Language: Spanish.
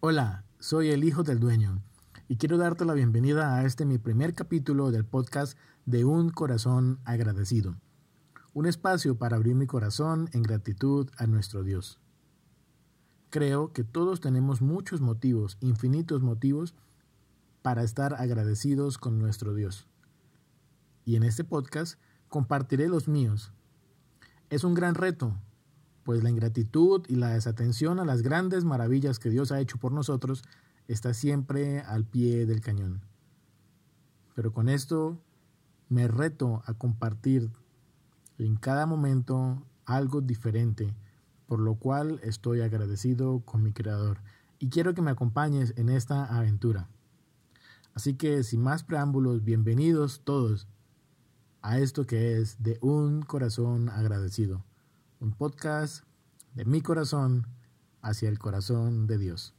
Hola, soy el hijo del dueño y quiero darte la bienvenida a este mi primer capítulo del podcast de Un Corazón Agradecido. Un espacio para abrir mi corazón en gratitud a nuestro Dios. Creo que todos tenemos muchos motivos, infinitos motivos, para estar agradecidos con nuestro Dios. Y en este podcast compartiré los míos. Es un gran reto, pues la ingratitud y la desatención a las grandes maravillas que Dios ha hecho por nosotros está siempre al pie del cañón. Pero con esto me reto a compartir en cada momento algo diferente, por lo cual estoy agradecido con mi Creador y quiero que me acompañes en esta aventura. Así que sin más preámbulos, bienvenidos todos a esto que es de un corazón agradecido un podcast de mi corazón hacia el corazón de Dios.